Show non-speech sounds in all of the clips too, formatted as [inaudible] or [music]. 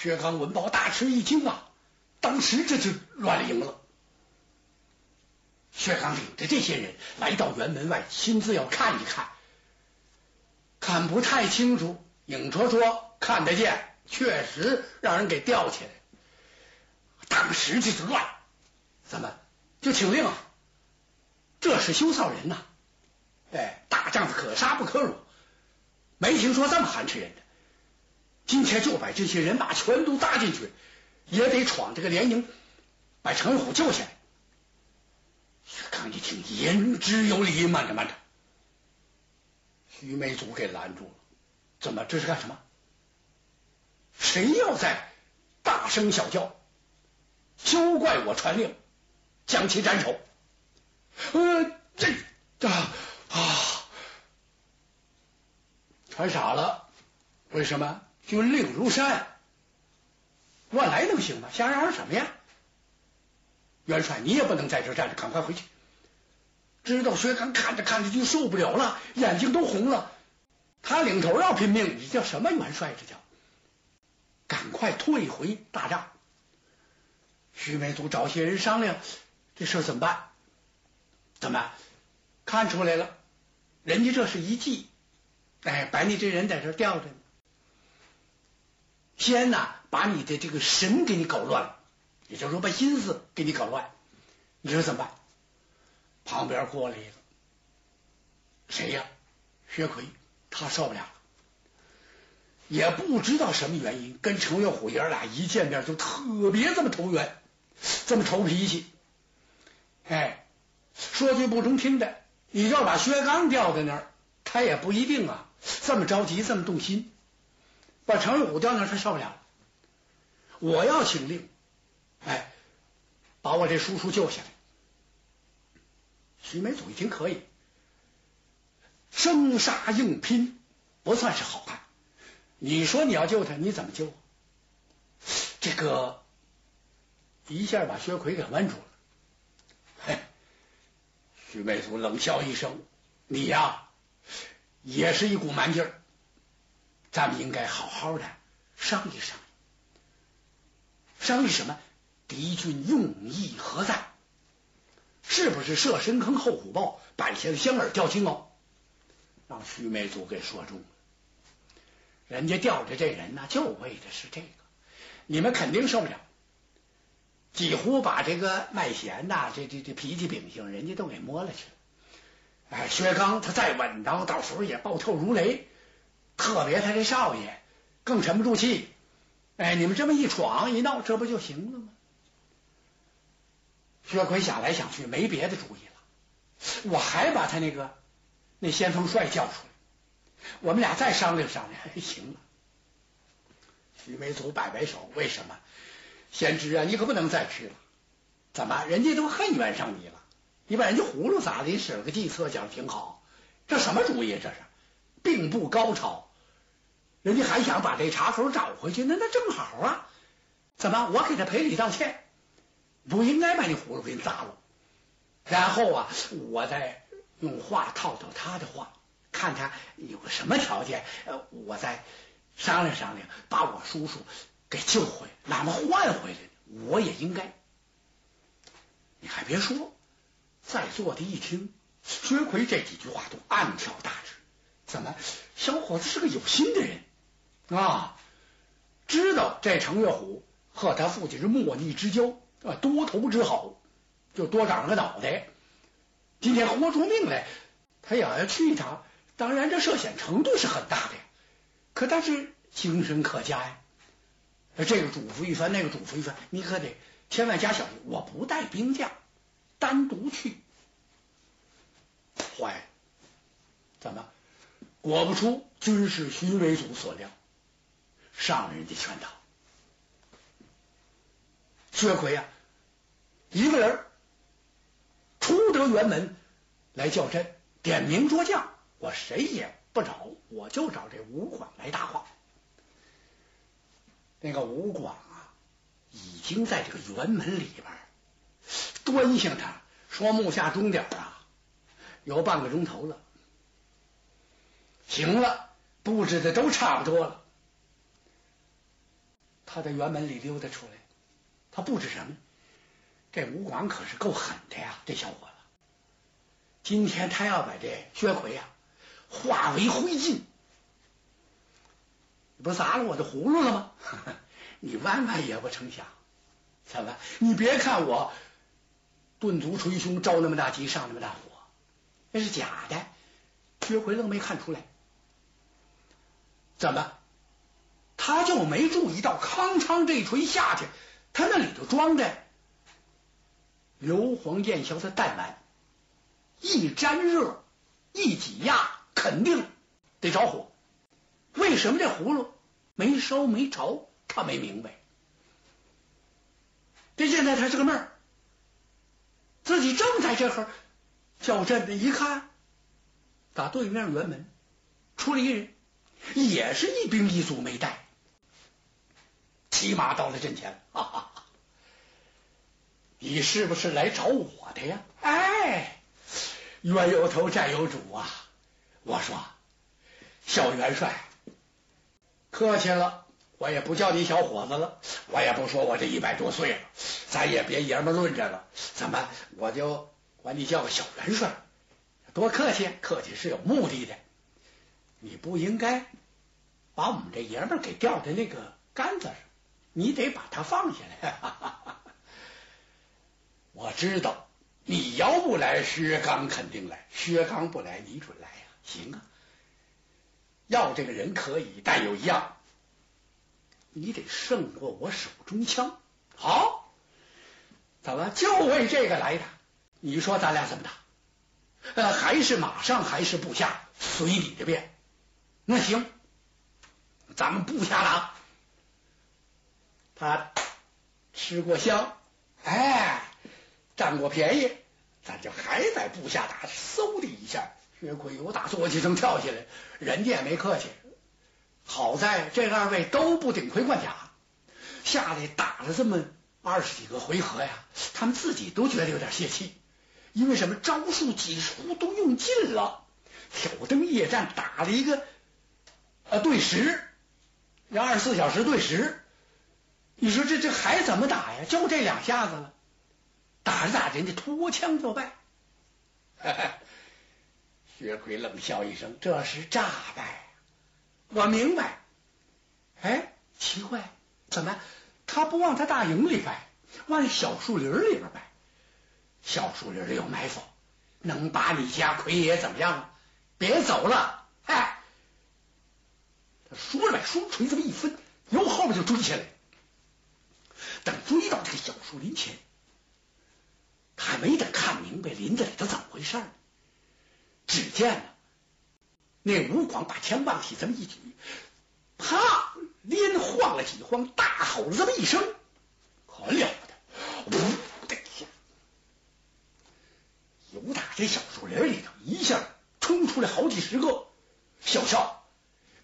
薛刚闻报大吃一惊啊，当时这就乱了营了。薛刚领着这些人来到辕门外，亲自要看一看，看不太清楚，影绰绰看得见，确实让人给吊起来。当时就是乱，怎么就请令啊？这是羞臊人呐！哎，大丈夫可杀不可辱，没听说这么寒碜人的。今天就把这些人马全都搭进去，也得闯这个连营，把程虎救下来。薛刚一听，言之有理，慢着慢着，徐梅祖给拦住了。怎么？这是干什么？谁要在大声小叫？休怪我传令，将其斩首。呃，这啊啊，传傻了。为什么？军令如山，乱来能行吗？瞎嚷嚷什么呀？元帅，你也不能在这站着，赶快回去。知道薛刚看着看着就受不了了，眼睛都红了。他领头要拼命，你叫什么元帅？这叫赶快退回大帐。徐梅祖找些人商量，这事怎么办？怎么看出来了？人家这是一计，哎，把你这人在这吊着呢。先呐，把你的这个神给你搞乱了，也就是说把心思给你搞乱。你说怎么办？旁边过来一个，谁呀？薛奎，他受不了，也不知道什么原因，跟程月虎爷俩一见面就特别这么投缘。这么投脾气，哎，说句不中听的，你要把薛刚吊在那儿，他也不一定啊，这么着急，这么动心，把程玉虎吊那儿，他受不了。我要请令，哎，把我这叔叔救下来。徐梅祖一听可以，生杀硬拼，不算是好汉。你说你要救他，你怎么救？这个。一下把薛奎给问住了。徐美祖冷笑一声：“你呀，也是一股蛮劲儿。咱们应该好好的商议商议。商议什么？敌军用意何在？是不是设深坑后虎豹，摆下了香饵钓青鳌？让徐美祖给说中了。人家吊着这人呢，就为的是这个。你们肯定受不了。”几乎把这个麦贤呐，这这这脾气秉性，人家都给摸了去了。哎，薛刚他再稳当，到时候也暴跳如雷。特别他这少爷更沉不住气。哎，你们这么一闯一闹，这不就行了吗？薛奎想来想去，没别的主意了。我还把他那个那先锋帅叫出来，我们俩再商量商量。还 [laughs] 行了。徐梅祖摆摆手，为什么？贤侄啊，你可不能再去了。怎么，人家都恨冤上你了？你把人家葫芦撒了，你使了个计策，讲的挺好。这什么主意？这是并不高超。人家还想把这茶口找回去，那那正好啊。怎么，我给他赔礼道歉？不应该把你葫芦给你砸了。然后啊，我再用话套套他的话，看他有个什么条件，我再商量商量，把我叔叔。给救回来，哪怕换回来？我也应该。你还别说，在座的一听薛奎这几句话，都暗挑大指。怎么，小伙子是个有心的人啊？知道这程月虎和他父亲是莫逆之交啊，多头之好，就多长了个脑袋。今天豁出命来，他也要去一趟。当然，这涉险程度是很大的，可但是精神可嘉呀。这个嘱咐一番，那个嘱咐一番，你可得千万加小心。我不带兵将，单独去。坏了，怎么？果不出军事徐为祖所料，上人家圈套。薛奎呀，一个人出得辕门来叫阵，点名捉将，我谁也不找，我就找这吴广来搭话。那个吴广啊，已经在这个辕门里边端详他，说木下钟点啊，有半个钟头了。行了，布置的都差不多了。他在辕门里溜达出来，他布置什么，这吴广可是够狠的呀，这小伙子。今天他要把这薛奎呀化为灰烬，你不砸了我的葫芦了吗？[laughs] 你万万也不成想，怎么？你别看我顿足捶胸，着那么大急，上那么大火，那是假的。薛奎愣没看出来，怎么？他就没注意到康昌这一锤下去，他那里头装的硫磺焰硝的弹丸，一沾热，一挤压，肯定得着火。为什么这葫芦没烧没着？他没明白。这现在他是个闷儿，自己正在这会儿叫阵呢，一看，打对面辕门出来一人，也是一兵一卒没带。骑马到了阵前，哈哈，你是不是来找我的呀？哎，冤有头债有主啊！我说，小元帅，客气了，我也不叫你小伙子了，我也不说我这一百多岁了，咱也别爷们论着了，怎么我就管你叫个小元帅？多客气，客气是有目的的，你不应该把我们这爷们给吊在那个杆子上。你得把他放下来。[laughs] 我知道，你要不来，薛刚肯定来；薛刚不来，你准来呀。行啊，要这个人可以，但有一样，你得胜过我手中枪。好，怎么就为这个来的？你说咱俩怎么打？呃，还是马上，还是部下，随你的便。那行，咱们部下打。他吃过香，哎，占过便宜，咱就还在部下打，嗖的一下，薛奎由打坐起身跳起来，人家也没客气。好在这二位都不顶盔贯甲，下来打了这么二十几个回合呀，他们自己都觉得有点泄气，因为什么招数几乎都用尽了，挑灯夜战打了一个呃对时，要二十四小时对时。你说这这还怎么打呀？就这两下子了，打着打着人家脱枪就败。薛奎冷笑一声：“这是诈败。”我明白。哎，奇怪，怎么他不往他大营里败，往小树林里边败？小树林里有埋伏，能把你家奎爷怎么样？别走了！哎，他说着把，双锤这么一分，由后边就追下来。等追到这个小树林前，他还没等看明白林子里头怎么回事呢，只见呢，那吴广把枪棒起这么一举，啪，连晃了几晃，大吼了这么一声，可了不得！呜的一下，由打这小树林里头一下冲出来好几十个小校，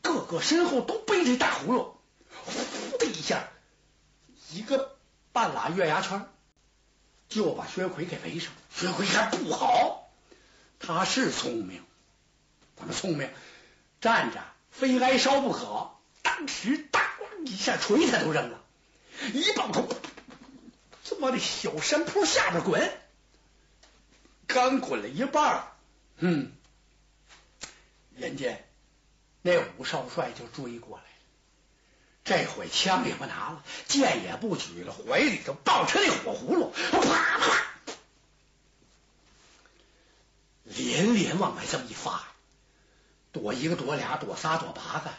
个个身后都背着大葫芦，呼的一下。一个半拉月牙圈，就把薛奎给围上。薛奎还不好，他是聪明，怎么聪明？站着非挨烧不可。当时当一下锤他都扔了，一抱头就往那小山坡下边滚。刚滚了一半，嗯，人家那武少帅就追过来。这回枪也不拿了，剑也不举了，怀里头抱着那火葫芦，啪啪，连连往外这么一发，躲一个，躲俩，躲仨，躲八个，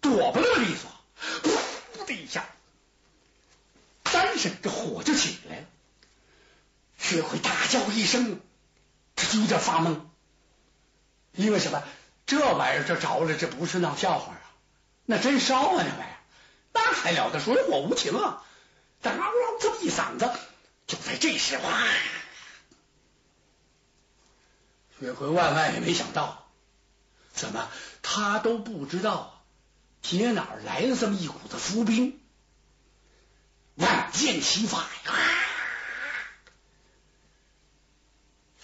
躲不那么利索，噗的一下，单身这火就起来了。薛奎大叫一声，他就有点发懵，因为什么？这玩意儿这着了，这不是闹笑话啊，那真烧啊，那玩意儿。那还了得！水火无情啊！当嗷这么一嗓子，就在这时，哇！薛奎万万也没想到，怎么他都不知道铁哪儿来了这么一股子伏兵？万箭齐发呀！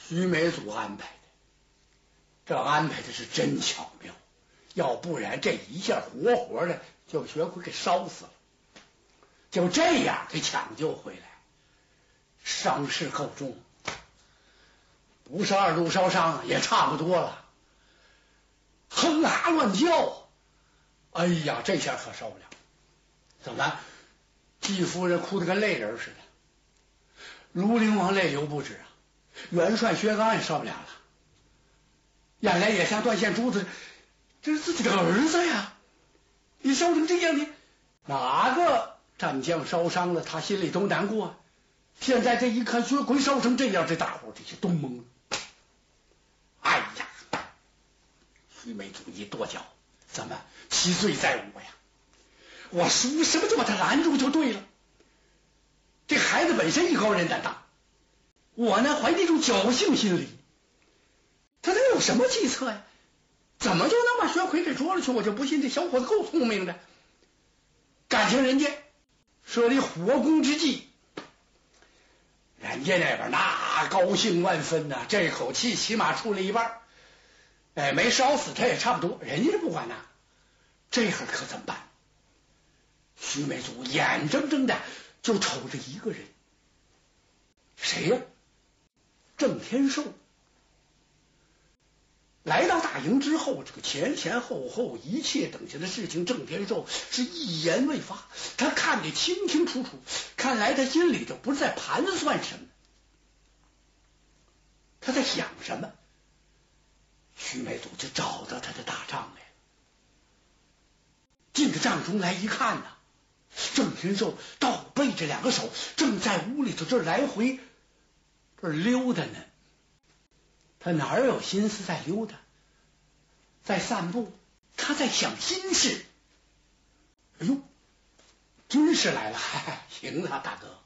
徐美祖安排的，这安排的是真巧妙，要不然这一下活活的。就把薛奎给烧死了。就这样给抢救回来，伤势够重，不是二度烧伤也差不多了，哼哈乱叫，哎呀，这下可受不了，怎么？季夫人哭得跟泪人似的，卢陵王泪流不止啊，元帅薛刚也受不了了，眼泪也像断线珠子，这是自己的儿子呀，你烧成这样，你哪个战将烧伤了，他心里都难过。现在这一看薛奎烧成这样，这大伙这些都懵了。哎呀，徐梅祖一跺脚，怎么其罪在我呀？我叔什么就把他拦住就对了。这孩子本身艺高人胆大，我呢怀那种侥幸心理。他能有什么计策呀？怎么就能把薛奎给捉了去？我就不信这小伙子够聪明的。感情人家设立火攻之计，人家那边那高兴万分呐，这口气起码出了一半。哎，没烧死他也差不多，人家不管呐。这会儿可怎么办？徐美祖眼睁睁的就瞅着一个人，谁呀？郑天寿来到大营之后，这个前前后后一切等下的事情，郑天寿是一言未发。他看得清清楚楚，看来他心里头不是在盘算什么，他在想什么。徐美祖就找到他的大帐来，进到帐中来一看呐。郑天寿倒背着两个手，正在屋里头这来回这溜达呢。他哪有心思在溜达，在散步？他在想心事。哎呦，军师来了！行了，大哥，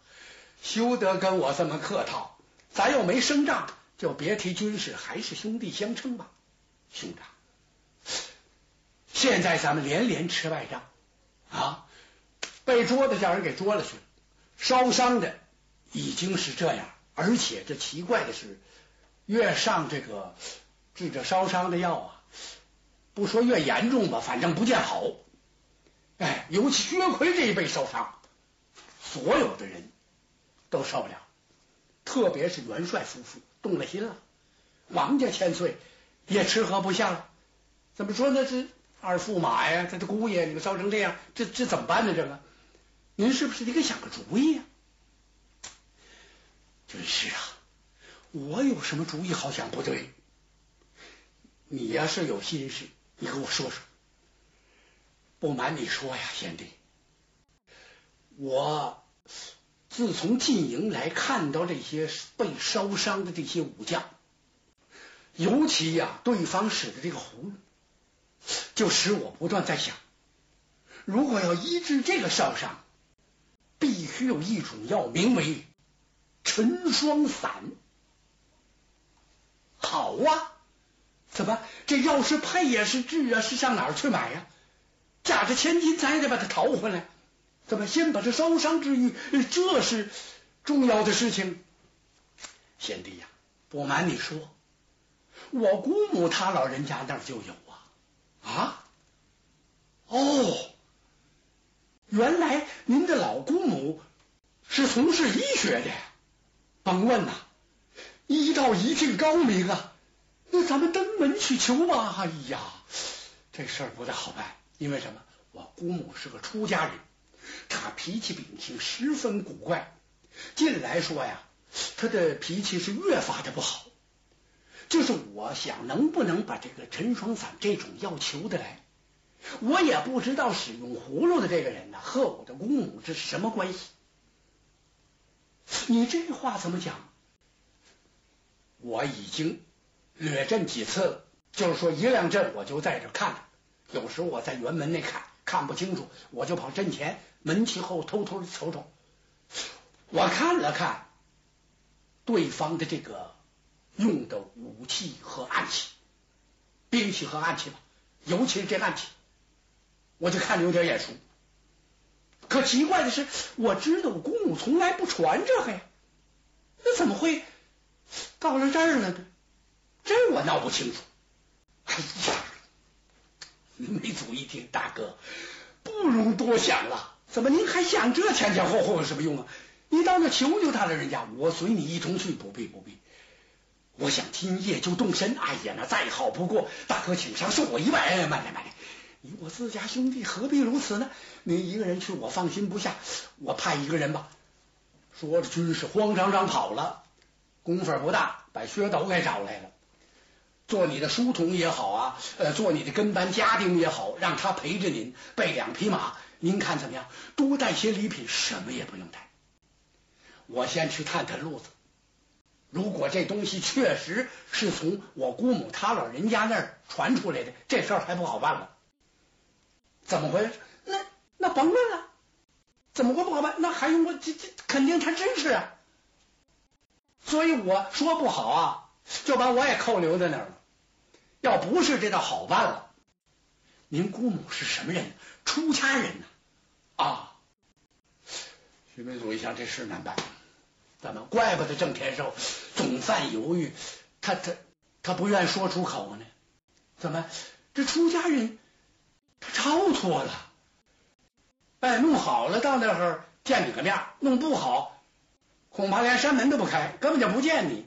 休得跟我这么客套。咱又没生仗，就别提军事，还是兄弟相称吧。兄长，现在咱们连连吃败仗啊！被捉的叫人给捉了去，烧伤的已经是这样，而且这奇怪的是，越上这个治这烧伤的药啊，不说越严重吧，反正不见好。哎，尤其薛奎这一辈烧伤，所有的人都受不了，特别是元帅夫妇动了心了，王家千岁也吃喝不下了。怎么说呢？这二驸马呀，他的姑爷，你们烧成这样，这这怎么办呢？这个？您是不是得给想个主意呀？军师啊，我有什么主意好像不对。你要是有心事，你跟我说说。不瞒你说呀，贤弟，我自从进营来看到这些被烧伤的这些武将，尤其呀，对方使的这个葫芦，就使我不断在想，如果要医治这个烧伤。必须有一种药，名为沉霜散。好啊，怎么这药是配也，是治啊？是上哪儿去买呀？驾着千金，咱也得把它淘回来。怎么先把这烧伤治愈？这是重要的事情。贤弟呀，不瞒你说，我姑母她老人家那儿就有啊。啊？哦。原来您的老姑母是从事医学的，甭问呐，医道一定高明啊。那咱们登门去求吧。哎呀，这事儿不太好办，因为什么？我姑母是个出家人，她脾气秉性十分古怪。近来说呀，她的脾气是越发的不好。就是我想，能不能把这个陈双散这种药求得来？我也不知道使用葫芦的这个人呢和我的姑母这是什么关系？你这话怎么讲？我已经掠阵几次了，就是说一亮阵我就在这看着，有时候我在辕门内看看不清楚，我就跑阵前门旗后偷偷的瞅瞅。我看了看对方的这个用的武器和暗器，兵器和暗器吧，尤其是这暗器。我就看着有点眼熟，可奇怪的是，我知道我姑母从来不传这个呀，那怎么会到了这儿了呢？这我闹不清楚。哎呀，梅祖一听，大哥不容多想了，怎么您还想这前前后后有什么用啊？你到那求求他了，人家我随你一同去，不必不必。我想今夜就动身。哎呀，那再好不过，大哥请上，送我一拜。慢点慢点，你我自家兄弟何必如此呢？你一个人去，我放心不下。我派一个人吧。说着，军士慌张张跑了。功夫不大，把薛斗给找来了。做你的书童也好啊，呃，做你的跟班家丁也好，让他陪着您备两匹马。您看怎么样？多带些礼品，什么也不用带。我先去探探路子。如果这东西确实是从我姑母他老人家那儿传出来的，这事儿还不好办了。怎么回事？那那甭问了，怎么会不好办？那还用我这这肯定他真是啊。所以我说不好啊，就把我也扣留在那儿了。要不是这倒好办了。您姑母是什么人？出家人呢？啊！徐美祖一想，这事难办。怎么？怪不得郑天寿总犯犹豫，他他他不愿说出口呢？怎么？这出家人他超脱了？哎，弄好了到那儿见你个面，弄不好恐怕连山门都不开，根本就不见你。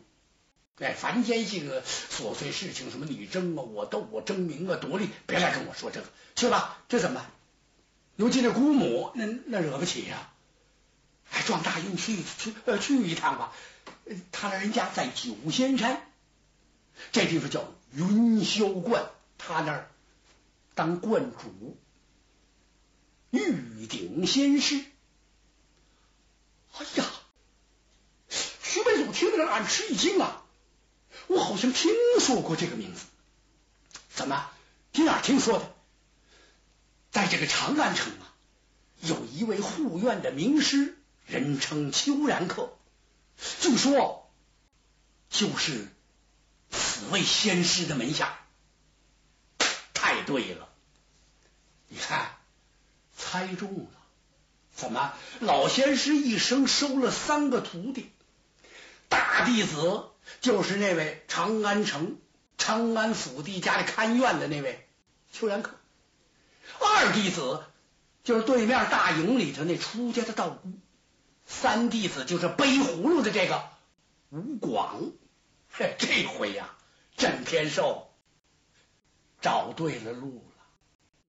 哎，凡间这个琐碎事情，什么你争啊，我斗，我争名啊，夺利，别来跟我说这个，去吧，这怎么办？尤其这姑母，那那惹不起呀。还撞大运去去呃去一趟吧，他那人家在九仙山，这地方叫云霄观，他那儿当观主，玉鼎仙师。哎呀，徐悲祖听着俺吃一惊啊，我好像听说过这个名字，怎么？听哪听说的？在这个长安城啊，有一位护院的名师。人称秋然客，据说就是此位仙师的门下。太对了，你看猜中了。怎么老仙师一生收了三个徒弟？大弟子就是那位长安城长安府地家里看院的那位邱然客，二弟子就是对面大营里头那出家的道姑。三弟子就是背葫芦的这个吴广，嘿这回呀，郑天寿找对了路。